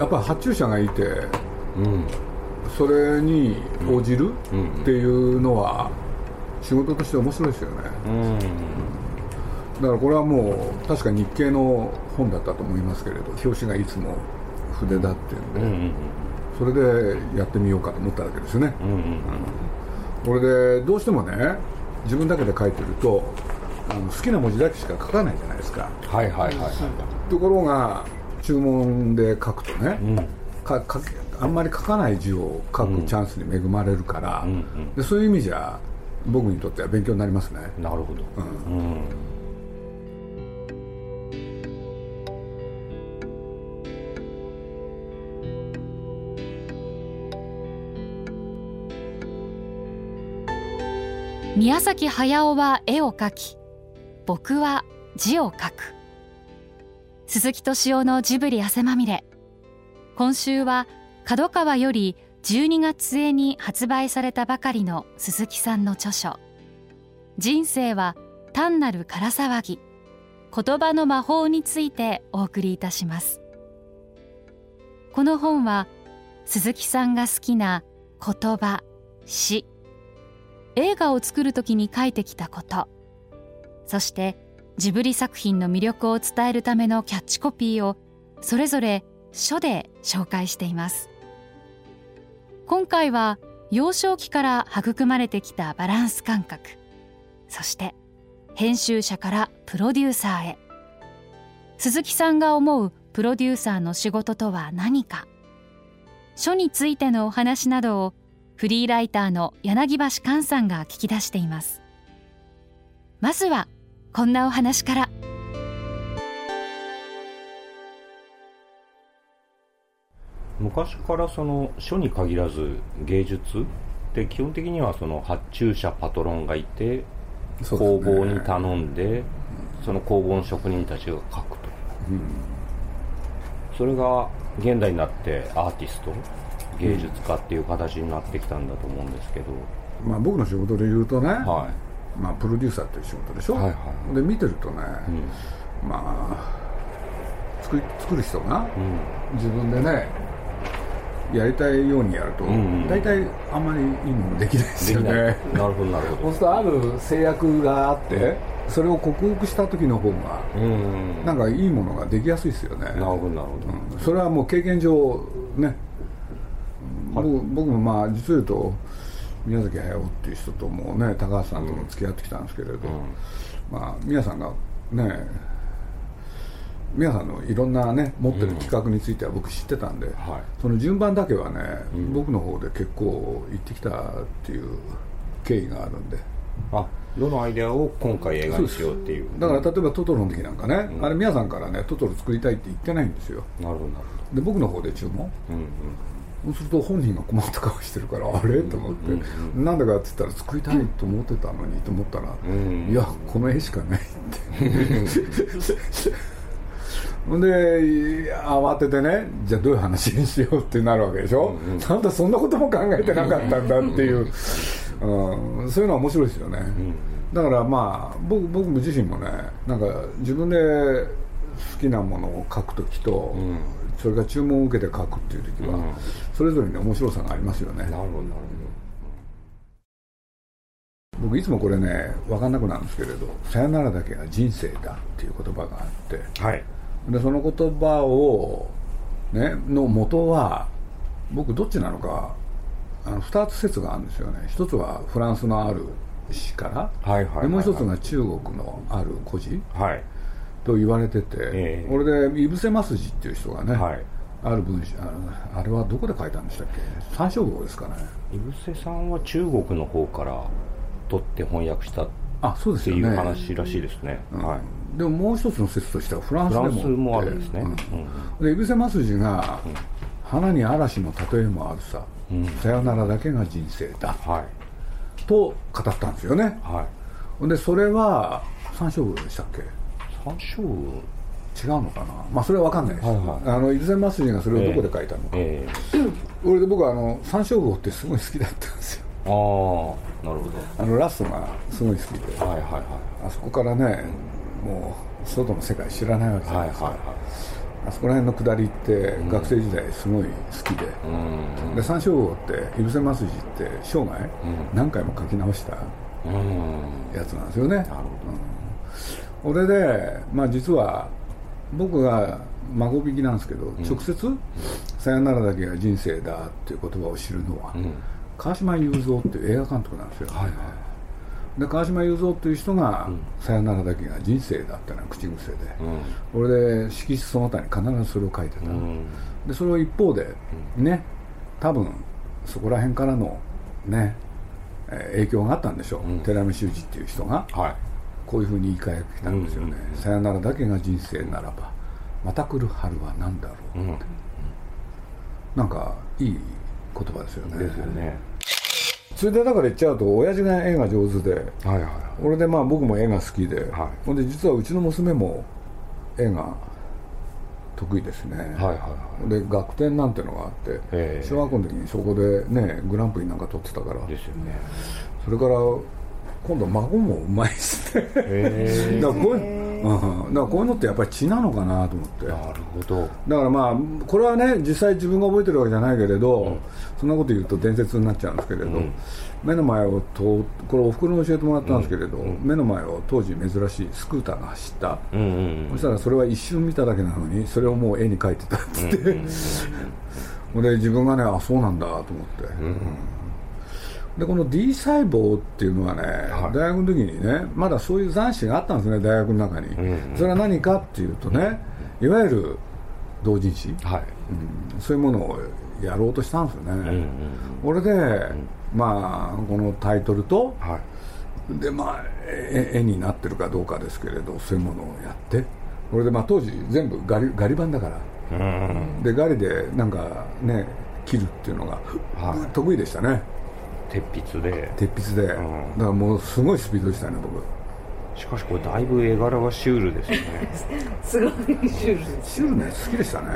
やっぱり発注者がいてうん。それに応じるうん。っていうのは仕事として面白いですよね。うん。だからこれはもう確か日経の本だったと思いますけれど表紙がいつも筆だっていうんで、うんうんそれでやってみようかと思ったわけですよねうんうん。これでどうしてもね自分だけで書いてるとあの好きな文字だけしか書かないじゃないですか。はいはいはいはい。ところが注文で書くとね、うん。かかけあんまり書かない字を書くチャンスに恵まれるから、うんうんでそういう意味じゃ僕にとっては勉強になりますね。なるほど。うん。宮崎駿は絵を描き僕は字を書く鈴木敏夫のジブリ汗まみれ。今週は角川より12月末に発売されたばかりの鈴木さんの著書「人生は単なる空騒ぎ。言葉の魔法」についてお送りいたします。この本は鈴木さんが好きな言葉詩。映画を作る時に書いてきたこと。そしてジブリ作品の魅力を伝えるためのキャッチコピーをそれぞれ書で紹介しています。今回は幼少期から育まれてきたバランス感覚そして編集者からプロデューサーへ。鈴木さんが思うプロデューサーの仕事とは何か。書についてのお話などをフリーライターの柳橋寛さんが聞き出しています。まずはこんなお話から。昔からその書に限らず芸術って基本的にはその発注者パトロンがいて工房に頼んでその工房の職人たちが書くと。それが現代になってアーティスト芸術家っていう形になってきたんだと思うんですけど、まあ僕の仕事で言うとね、はまあ、プロデューサーっていう仕事でしょ、はいはいで見てるとね、い、うん。まあ作り作る人がうん。自分でねやりたいようにやると、んうん大体あんまりいいものできないですよね。なるほどなるほそうするとある制約があってそれを克服した時の方がどうん。なんかいいものができやすいですよね。なるほどなるほど、うん。それはもう経験上ねはい。僕僕もまあ実を言うと宮崎駿っていう人ともね高橋さんとも付き合ってきたんですけれど、まあ宮さんがね宮さんのいろんなね持ってる企画については僕知ってたんで、はい。その順番だけはね、ん。僕の方で結構行ってきたっていう経緯があるんで。あどのアイデアを今回映画にしようっていう。だから例えばトトロの時なんかね、あれ宮さんからねトトロ作りたいって言ってないんですよ。なるほどで僕の方で注文。どうんうんそうすると本人が困った顔してるからあれ？と思って、うんなんでかって言ったら作りたいと思ってたのにと思ったら、ん。いやこの絵しかないって。ほ んで慌ててねじゃあどういう話にしようってなるわけでしょ、なんだそんなことも考えてなかったんだっていう、うん、そういうのは面白いですよね、だからまあ僕僕自身もねなんか自分で好きなものを書くときと、んそれから注文を受けて書くっていう時は、うん。それぞれに面白さがありますよね。なるほどなる僕いつもこれね分かんなくなるんですけれど「さよならだけが人生だ」っていう言葉があってほどはい。でその言葉をねの元は僕どっちなのかあの2つ説があるんですよね。一つはフランスのある詩から、はいはいはいはい。でもう一つが中国のある故事はいと言われてて、ええ。これで井伏正筋っていう人がね、はい。ある文章あのあれはどこで書いたんでしたっけ？三章号ですかね。井伏さんは中国の方から取って翻訳したっあそうですていう話らしいですね、うん。はい。でももう一つの説としてはフランスでもフランスもあるんですね、うん。で井伏正筋が、花に嵐の例えもあるさ、うん。さよならだけが人生だ。はい。と語ったんですよね。はい。でそれは三章号でしたっけ？三章違うのかな？まあそれは分かんないです、はいはい。あの井伏正筋がそれをどこで書いたのか、え俺で僕はあの三章号ってすごい好きだったんですよ。えああなるほあのラストがすごい好きで。どはいはいはい。あそこからね、もう外の世界知らないわけじゃないですか、はいはいはい。あそこら辺の下りって学生時代すごい好きで,、で三章号って「いぶせますじ」って生涯何回も書き直したやつなんですよね、うん、俺で、まあ、実は僕が孫引きなんですけど、直接「さよならだけが人生だ」っていう言葉を知るのは、川島雄三っていう映画監督なんですよ、はいはい。で川島雄三という人が「さよならだけが人生だ」ってのは口癖で、うん、俺で色紙その他に必ずそれを書いてた、うん、でそれを一方でね多分そこら辺からのね影響があったんでしょう、うん、寺見修司っていう人が、はい、こういうふうに言い換えたんですよね「さよならだけが人生ならばまた来る春は何だろう」って、なんかいい言葉ですよね。ですよね。それでだから言っちゃうと親父が絵が上手で、はいはい、俺でまあ僕も絵が好きで、はい、ほんで実はうちの娘も絵が得意ですね、はいはいはい、で学展なんてのがあって小学校の時にそこでねグランプリなんか取ってたから。ですよね。それから今度孫もうまいですねだからこういううん、だからこういうのってやっぱり血なのかなと思って。なるほど。だからまあこれはね実際自分が覚えてるわけじゃないけれど、うん、そんなこと言うと伝説になっちゃうんですけれど、うん、目の前をとこれおふくろに教えてもらったんですけれど、目の前を当時珍しいスクーターが走った、うんうんうん、そしたらそれは一瞬見ただけなのにそれをもう絵に描いてたっつって、うんうん、で自分がねあそうなんだと思って、うんでこの D 細胞っていうのはね、はい、大学の時にねまだそういう残滓があったんですね大学の中に、うんうん、それは何かっていうとね、いわゆる同人誌、はい。うん、そういうものをやろうとしたんですよね、うんうん、俺で、まあこのタイトルと、はい、でまあ絵になってるかどうかですけれどそういうものをやって。これでまあ当時全部ガリガリ版だから、うん、でガリでなんかね切るっていうのが、はい、得意でしたね鉄筆で。鉄筆で、うん、だからもうすごいスピードでしたね僕。しかしこれだいぶ絵柄がシュールですよね。すごいシュール。シュールね好きでしたね。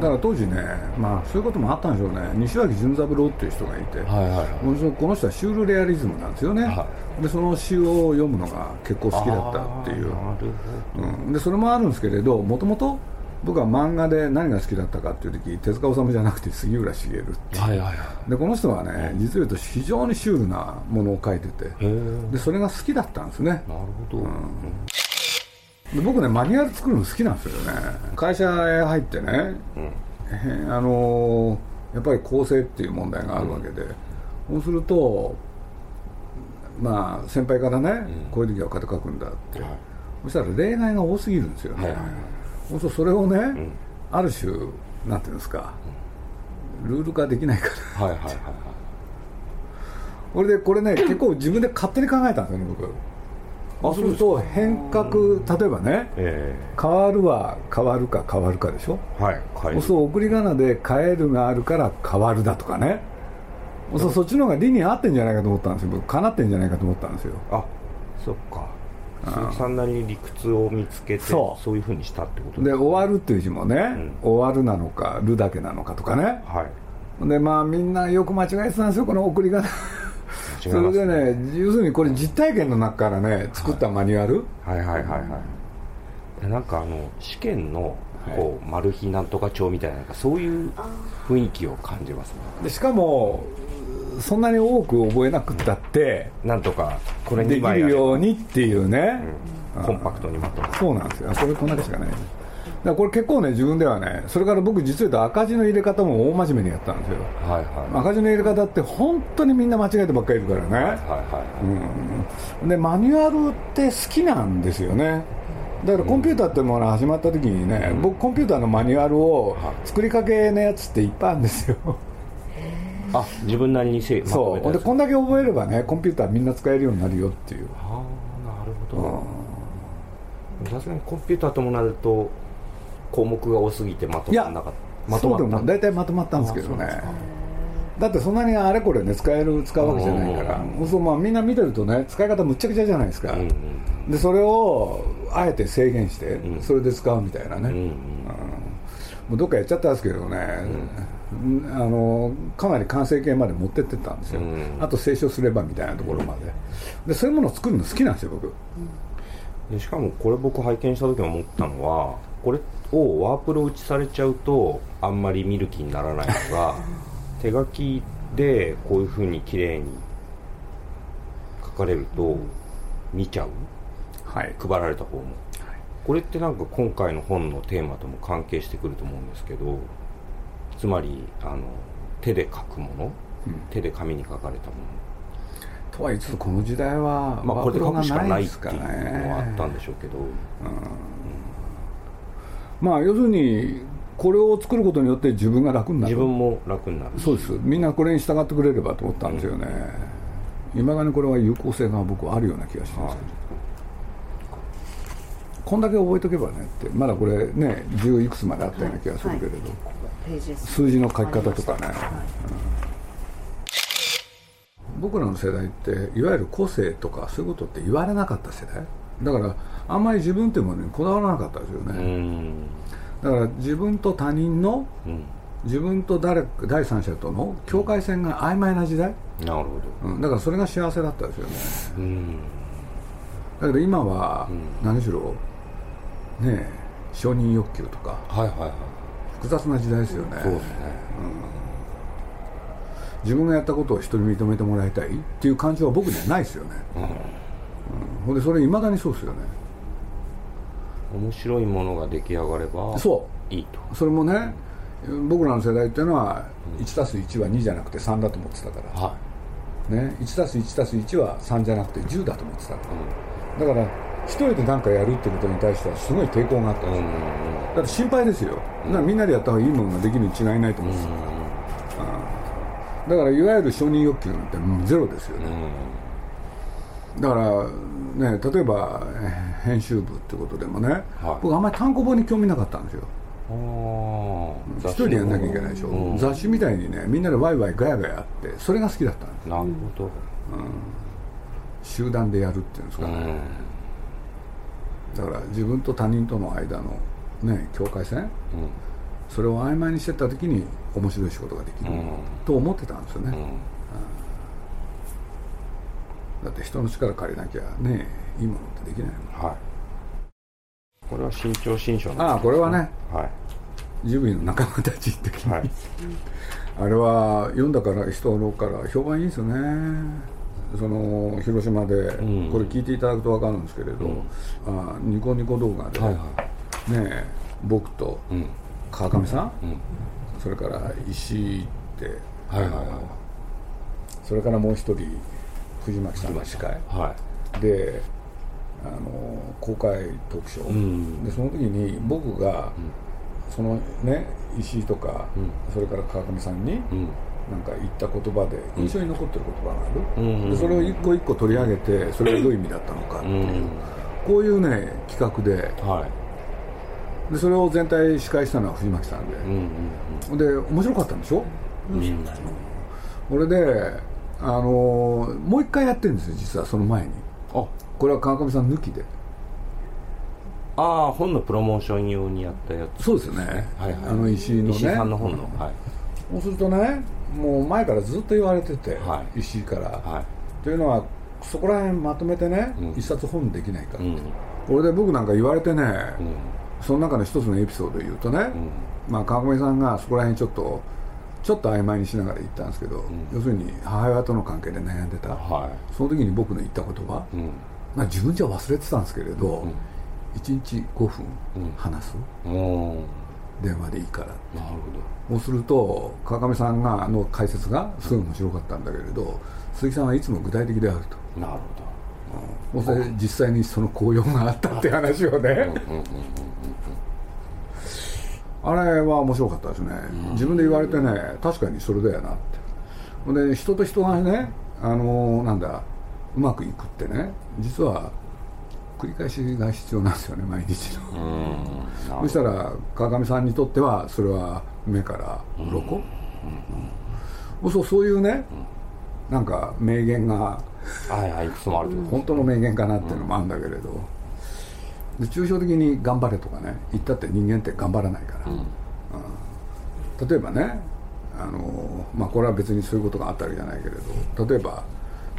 だから当時ねまあそういうこともあったんでしょうね。西脇潤三郎っていう人がいて、はいはいはい、この人はシュールレアリズムなんですよね、はい、でその詩を読むのが結構好きだったっていう、うん、でそれもあるんですけれどもともと僕は漫画で何が好きだったかっていう時手塚治虫じゃなくて杉浦茂ってはいはいはい、でこの人はね実を言うと非常にシュールなものを描いてて。でそれが好きだったんですね。なるほど、うん。で僕ねマニュアル作るの好きなんですよね。会社へ入ってね、うん、あのー、やっぱり構成っていう問題があるわけで、うん、そうするとまあ先輩からね、うん、こういう時は肩書くんだって、はい、そしたら例外が多すぎるんですよね、はいはいはいそうするとそれをね、うん、ある種なんていうんですか、ルール化できないから。はいはいはいはい。これでこれね 結構自分で勝手に考えたんですよね僕。そうすると変革例えばね、えー、変わるは変わるか変わるかでしょ？はいそう送り仮名で変えるがあるから変わるだとかね。そうそっちの方が理に合ってんじゃないかと思ったんですよ。僕かなってんじゃないかと思ったんですよ。あそっかさんなりに理屈を見つけてそう。いうふうにしたってことで終わるっていう字もね、うん、終わるなのかるだけなのかとかね、はい、でまあみんなよく間違えてたんですよこの送り仮名それでね要するにこれ実体験の中からね作ったマニュアル、はい、はいはいはい。はいなんかあの試験のこう、マル秘なんとか帳みたいななんかそういう雰囲気を感じますね。でしかもそんなに多く覚えなくったって、なんとかこれできるようにっていうね、うん、コンパクトにまとめそうなんですよ。これこんだけしかないだからこれ結構ね自分ではねそれから僕実は言うと赤字の入れ方も大真面目にやったんですよ、はいはい、赤字の入れ方って本当にみんな間違えてばっかりいるからね、はいはいうん、でマニュアルって好きなんですよね。だからコンピューターってものが始まった時にね、うん、僕コンピューターのマニュアルを作りかけのやつっていっぱいあるんですよあ自分なりにせそう。でこんだけ覚えればねコンピューターみんな使えるようになるよっていう。ああなるほど。さすがにコンピューターともなると項目が多すぎてまとまらなかった。まとまった。大体まとまったんですけどね。だってそんなにあれこれね使える使うわけじゃないから。そうまあみんな見てるとね使い方むっちゃくちゃじゃないですか、うんうん、でそれをあえて制限して、それで使うみたいなね、うん。うん、もうどっかやっちゃったんですけどね、うんあのかなり完成形まで持ってってたんですよ、うん、あと清書すればみたいなところまで。でそういうものを作るの好きなんですよ僕、でしかもこれ僕拝見した時思ったのはこれをワープロ打ちされちゃうとあんまり見る気にならないのが 手書きでこういうふうに綺麗に書かれると見ちゃう？はい。配られた方も。これってなんか今回の本のテーマとも関係してくると思うんですけどつまりあの手で書くもの、うん。手で紙に書かれたもとは言いつつこの時代はのまあこれで書くしかないっていうのはあったんねでしょうけど、まあ要するにこれを作ることによって自分が楽になる。自分も楽になる。そうです。みんなこれに従ってくれればと思ったんですよね。いま、未だにこれは有効性が僕はあるような気がしてます。けど、こんだけ覚えとけばねってまだこれね10いくつまであったような気がするけれど、ページです数字の書き方とかね、はい僕らの世代っていわゆる個性とかそういうことって言われなかった世代。だからあんまり自分っていうものにこだわらなかったですようね、ん。だから自分と他人のうん。自分と誰第三者との境界線が曖昧な時代、なるほど。うん、だからそれが幸せだったですよね。うん。だけど今はうん。何しろねえ承認欲求とか。はいはいはい複雑な時代ですよね。そうですね。自分がやったことを人に認めてもらいたいっていう感情は僕にはないですよね、うん。うん、ほんでそれいまだにそうですよね。面白いものが出来上がればそう。いいと。それもね僕らの世代っていうのは 1+1 は2じゃなくて3だと思ってたから、はね、1+1+1 は3じゃなくて10だと思ってたから。だから一人で何かやるってことに対してはすごい抵抗があったんですよ、だって心配ですよ、だからみんなでやった方がいいものができるに違いないと思うんですよ、だからいわゆる承認欲求なんてもうゼロですよね、だからね例えばえー編集部ってことでもね、はい。僕あんまり単行本に興味なかったんですよ。一人でやんなきゃいけないでしょ、うん。雑誌みたいにねみんなでワイワイガヤガヤあってそれが好きだったんですなるほど。集団でやるっていうんですかね、うんだから自分と他人との間のね境界線？うん。それを曖昧にしてった時に面白い仕事ができる、うん。と思ってたんですよね、うん。だって人の力借りなきゃねいいものってできないもん。はい。これは新潮新書ああこれはね。はジブリの仲間たちってはい。あれは読んだから人から評判いいですよねその広島でん。これ聞いていただくと分かるんですけれど、あニコニコ動画で、はいはねえ僕というん。川上さん、うん。それから石井って、はいはいはい。それからもう一人藤巻さん。が司会はであの公開トークショー、うん。でその時に僕が、そのね石井とか、うん。それから川上さんに、いうんなんか言った言葉で印象に残ってる言葉がある、うん。でそれを一個一個取り上げてそれがどういう意味だったのかっていう、うん。こういうね企画で。はい。でそれを全体司会したのは藤巻さんで、うんで面白かったんでしょ？うん。うん。これであのもう一回やってるんですよ実はその前に。あ。これは川上さん抜きで。ああ本のプロモーション用にやったやつ。そうですよね、はいはい。あの石井のね。石井さんの本の。はい。そうするとねもう前からずっと言われてて、は石井から、はというのはそこら辺まとめてね、うん。一冊本できないか、いうん。これで僕なんか言われてね、うん。その中の一つのエピソードで言うとね、うん。まあ、川上さんがそこら辺ちょっとちょっと曖昧にしながら言ったんですけど、要するに母親との関係で悩んでた、はその時に僕の言った言葉、いうん。まあ、自分じゃ忘れてたんですけれど、うん。1日5分うん。話す、うん電話でいいから。なるそうすると川上さんがの解説がすごい面白かったんだけれど鈴木さんはいつも具体的であると。ほど。なるもうそれ実際にその効用があったって話をね、あれは面白かったですね、自分で言われてね確かにそれだよなって。ほんで人と人がねあのなんだうまくいくってね実は繰り返しが必要なんですよね毎日の、そしたら川上さんにとってはそれは目から鱗、うんそうそういうね、なんか名言がはいはいいくつもある本当の名言かなっていうのもあるんだけれど、で抽象的に頑張れとかね言ったって人間って頑張らないから、うん。例えばねあの、まあ、これは別にそういうことがあったわけじゃないけれど。例えば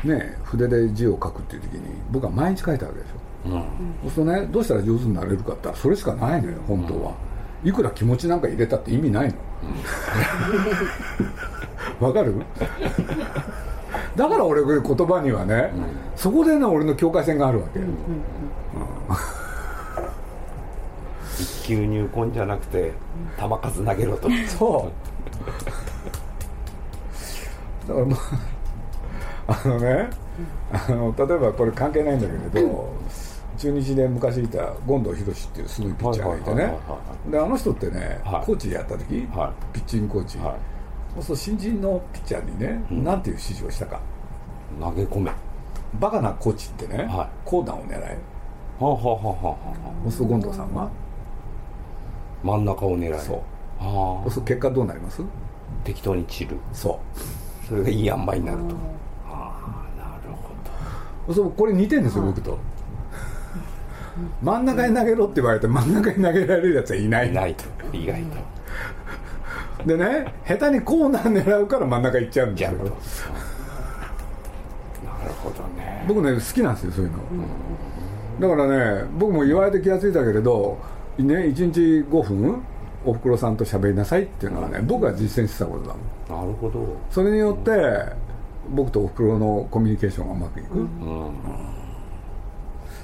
ね筆で字を書くっていう時に僕は毎日書いたわけでしょ、そうするとねどうしたら上手になれるかってそれしかないのよ本当は、いくら気持ちなんか入れたって意味ないの。わ、かる？だから俺言葉にはね、そこでね俺の境界線があるわけ、一級入魂じゃなくて球数投げろと。そう。だからまああのねあの例えばこれ関係ないんだけれど 中日で昔いた権藤博っていうすごいピッチャーがいてね。はいはいはいはであの人ってね、はい。コーチやった時、はピッチングコーチ、はい。そう新人のピッチャーにね、なんていう指示をしたか。投げ込め。はバカなコーチってね、はい。高弾を狙え。あはあはあはあはそうすると権藤さんは？あ真ん中を狙え。そう。あ。そうすると結果どうなります？あ適当に散る。そう。それがいい塩梅になると。ああなるほそうこれ似てるんですよ、僕と真ん中に投げろって言われて真ん中に投げられるやつはいない。どいないと。意外と。でね下手にコーナー狙うから真ん中行っちゃうんですよ。なるほどね。僕ね好きなんですよそういうの、だからね僕も言われて気が付いたけれど、ね、1日5分おふくろさんと喋りなさいっていうのはね僕が実践してたことだもん。なるほど。それによって僕とおふくろのコミュニケーションがうまくいく、うん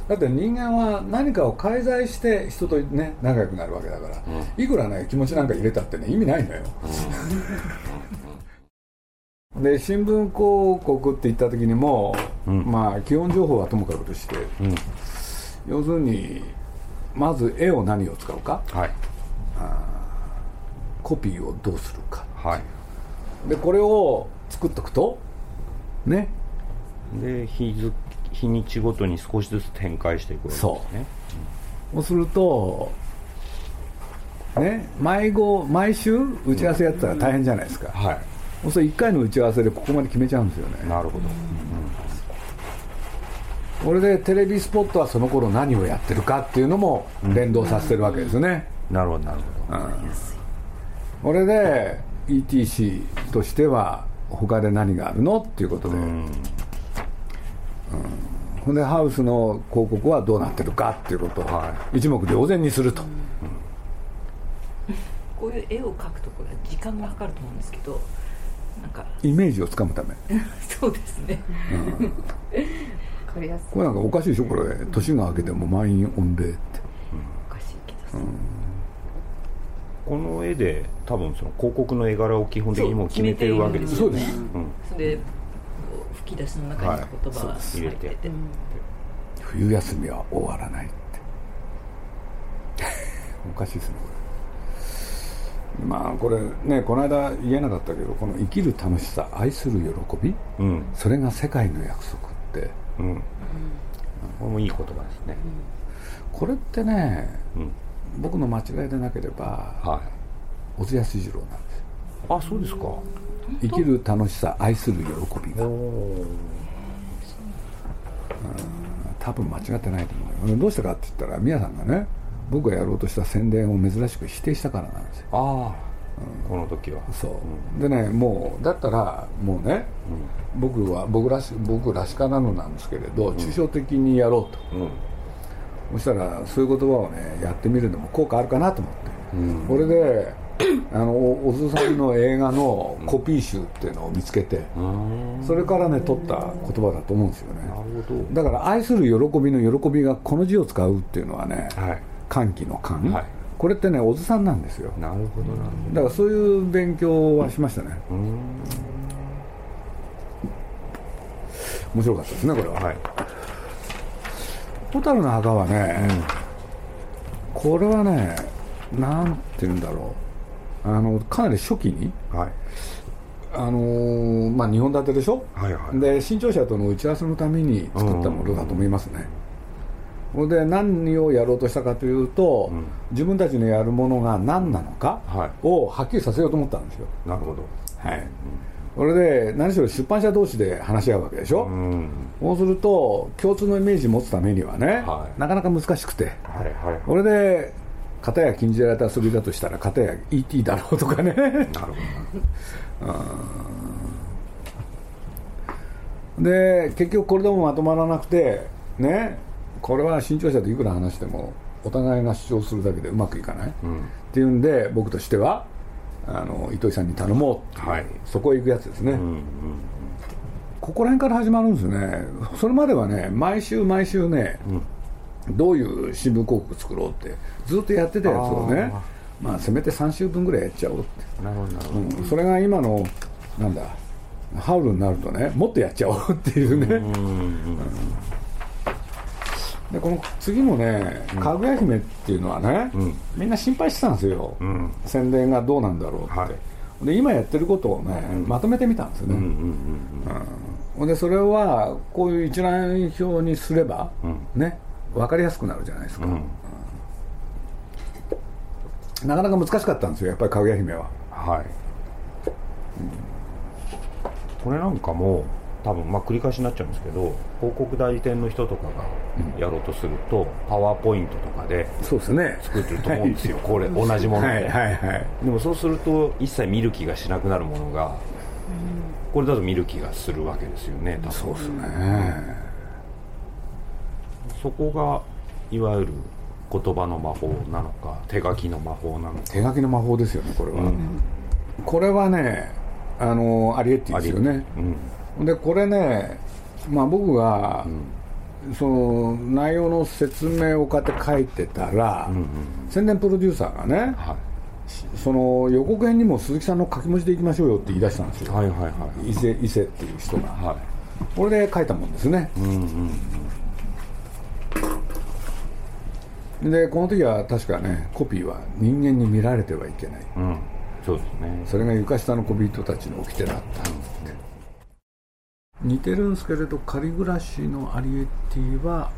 だって人間は何かを介在して人とね仲良くなるわけだから、いくらね気持ちなんか入れたってね意味ないのよ、で新聞広告って言った時にも、まあ基本情報はともかくとして、うん。要するにまず絵を何を使うかはい。コピーをどうするか。はい。でこれを作っとくとね。で日付日にちごとに少しずつ展開していくわけですね。そう。するとね毎号毎週打ち合わせやったら大変じゃないですか、はそうすると1回の打ち合わせでここまで決めちゃうんですよね。いなるほど。これでテレビスポットはその頃何をやってるかっていうのも連動させてるわけですね、なるほどなるほど。これで ETC としては他で何があるのっていうことで、うん。ほんでハウスの広告はどうなってるかっていうことをは一目瞭然にすると、こういう絵を描くところは時間がかかると思うんですけどなんか。イメージをつかむため。そうですね。わかりやすい。これなんかおかしいでしょこれ。年が明けても満員御礼って。おかしいけど、この絵で多分その広告の絵柄を基本的にもう決めてるわけですよねそうですそれで吹き出しの中に言葉が入ってて、冬休みは終わらないって。おかしいですねこれまあこれねこの間言えなかったけどこの生きる楽しさ愛する喜びうんそれが世界の約束って。うん。これもいい言葉ですね。これってねうん。僕の間違いでなければはい。小津安二郎なんです。よあそうですか。生きる楽しさ愛する喜びが。多分間違ってないと思うよ。どうしてかって言ったら宮さんがね僕がやろうとした宣伝を珍しく否定したからなんですよ。ああこの時は。そう、でねもうだったらもうね、僕は僕らし僕らしからぬなんですけれど抽象的にやろうと、うん。そしたらそういう言葉をねやってみるのも効果あるかなと思って、これであのお小津さんの映画のコピー集っていうのを見つけて、うん。それからね取った言葉だと思うんですよね。なるほど。だから愛する喜びの喜びがこの字を使うっていうのはね、はい。歓喜の歓、はい。これってね小津さんなんですよ。なるほどだ。からそういう勉強はしましたね。どうん。面白かったですねこれは。はい。蛍の墓はね、これはねなんて言うんだろうあのかなり初期にはい。あのーまあ2本立てでしょ、はいはい。で新潮社との打ち合わせのために作ったものだと思いますね、ほん。で何をやろうとしたかというと、ん。自分たちのやるものが何なのかはい。をはっきりさせようと思ったんですよ。なるほど。はい、それで何しろ出版社同士で話し合うわけでしょ、うん。そうすると共通のイメージを持つためにはね、はい。なかなか難しくて。はいはいこれで片や禁じられた遊びだとしたら片や ET だろうとかね。なるほだかで結局これでもまとまらなくてねこれは新潮社といくら話してもお互いが主張するだけでうまくいかない、っていうんで僕としてはあの糸井さんに頼もう。はい。そこへ行くやつですね、うんうんここら辺から始まるんですよね。それまではね毎週毎週ね、どういう新聞広告作ろうってずっとやってたやつをねあまあせめて3週分ぐらいやっちゃおうって。なるほどなるほど、うん。それが今のなんだハウルになるとねもっとやっちゃおうっていうね、でこの次もね「かぐや姫」っていうのはね、みんな心配してたんですよ、ん。宣伝がどうなんだろうって、はい。で今やってることをね、まとめてみたんですよね、でそれはこういう一覧表にすれば、ね分かりやすくなるじゃないですか、うん。なかなか難しかったんですよやっぱりかぐや姫は。はい、これなんかも多分まあ繰り返しになっちゃうんですけど広告代理店の人とかがやろうとすると、パワーポイントとかでそうですね。作ってると思うんですよ、これ同じもので、はいはいはい。でもそうすると一切見る気がしなくなるものが、これだと見る気がするわけですよね多分。そうですね、そこがいわゆる言葉の魔法なのか手書きの魔法なのか。手書きの魔法ですよねこれは、これはねあのアリエッティですよね。うん。でこれねまあ僕が、その内容の説明をこうやって書いてたら、宣伝プロデューサーがねはその予告編にも鈴木さんの書き文字でい。きましょうよって言い出したんですよ、いはいはいはい伊勢伊勢っていう人がはこれで書いたもんですね、いうんうんでこの時は確かねコピーは人間に見られてはいけない。うん。そうですね。それが床下の小人たちの掟だったって似てるんですけれど仮暮らしのアリエッティは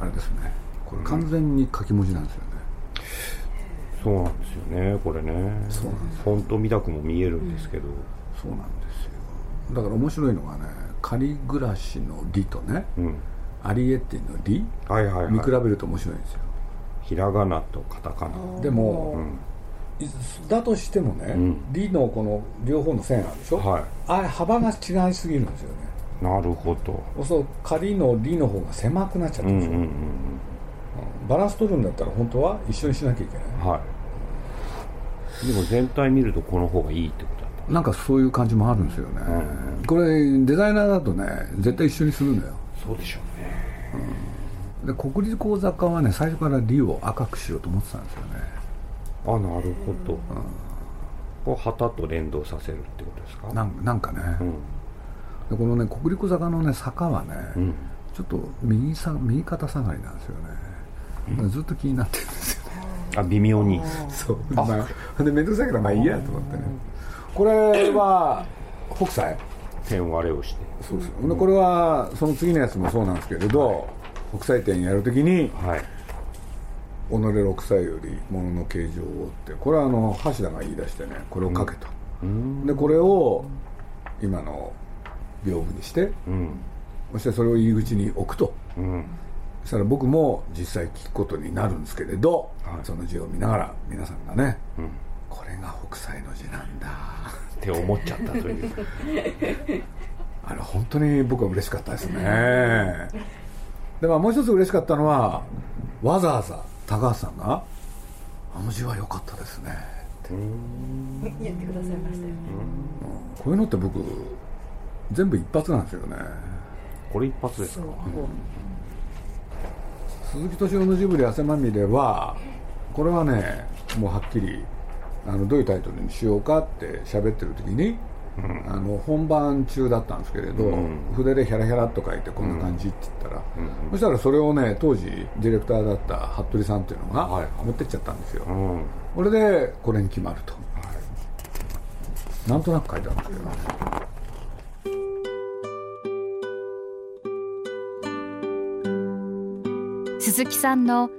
あれですね。これ完全に書き文字なんですよね、そうなんですよねこれね。そうなんですフォント見たくも見えるんですけど、そうなんですよ。だから面白いのがね仮暮らしの「リ」とね。うんアリエッティの「リはいはい」はい。見比べると面白いんですよ。ひらがなとカタカナ。でも、いだとしてもねん「リ」のこの両方の線あるでしょ、はい。あれ幅が違いすぎるんですよね。なるほど。そう仮の「リ」の方が狭くなっちゃってるでしょ、うんうんうんバランス取るんだったら本当は一緒にしなきゃいけない。うんはい。でも全体見るとこの方がいいってことなんかそういう感じもあるんですよね、これデザイナーだとね絶対一緒にするんだよそうでしょうね。で国立講座科はね最初から「リ」を赤くしようと思ってたんですよね。あなるほど、こう旗と連動させるってことですか？なんなんかね、うん。でこのね国立坂のね坂はね、うん。ちょっと右さ右肩下がりなんですよね、ずっと気になってるんですよね。あ微妙に。そう。まあで面倒くさいからまあいいやと思ってね。これは北斎？点割れをして。そうですよでこれはその次のやつもそうなんですけれど、北斎展やるときにはい「己六歳より物の形状を」ってこれはあの橋田が言い出してねこれを書けと、うん。でこれを今の屏風にしてうん。そしてそれを入り口に置くと。うん。そしたら僕も実際聞くことになるんですけれど、はい。その字を見ながら皆さんがね、うんこれが北斎の字なんだ。って思っちゃったという。あれ本当に僕は嬉しかったですね。でまあもう一つ嬉しかったのはわざわざ高橋さんが「あの字は良かったですね」言ってくださいましたよね。こういうのって僕全部一発なんですよね。これ一発ですか？鈴木敏夫のジブリ汗まみれはこれはねもうはっきりあのどういうタイトルにしようかって喋ってる時に、あの本番中だったんですけれど、うん。筆でヒャラヒャラっと書いてこんな感じって言ったら、そしたらそれをね当時ディレクターだった服部さんっていうのがはい。持ってっちゃったんですよ、うん。これでこれに決まると、なんとなく書いてあるんですけどね鈴木さんの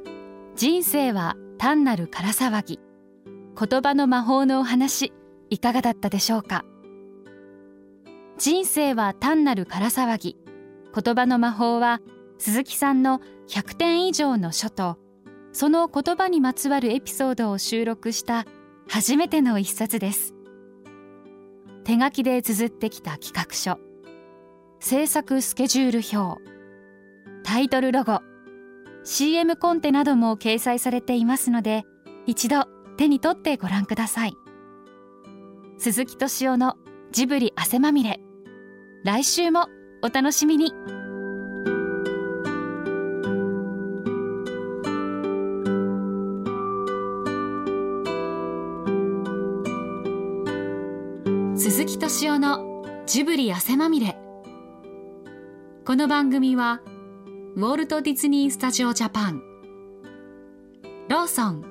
人生は単なる空騒ぎ言葉の魔法のお話いかがだったでしょうか？人生は単なる空騒ぎ。言葉の魔法は鈴木さんの100点以上の書とその言葉にまつわるエピソードを収録した初めての一冊です。手書きで綴ってきた企画書。制作スケジュール表。タイトルロゴ。CM コンテなども掲載されていますので一度手に取ってご覧ください。鈴木敏夫のジブリ汗まみれ。来週もお楽しみに。鈴木敏夫のジブリ汗まみれ。この番組はウォルト・ディズニー・スタジオ・ジャパン。ローソン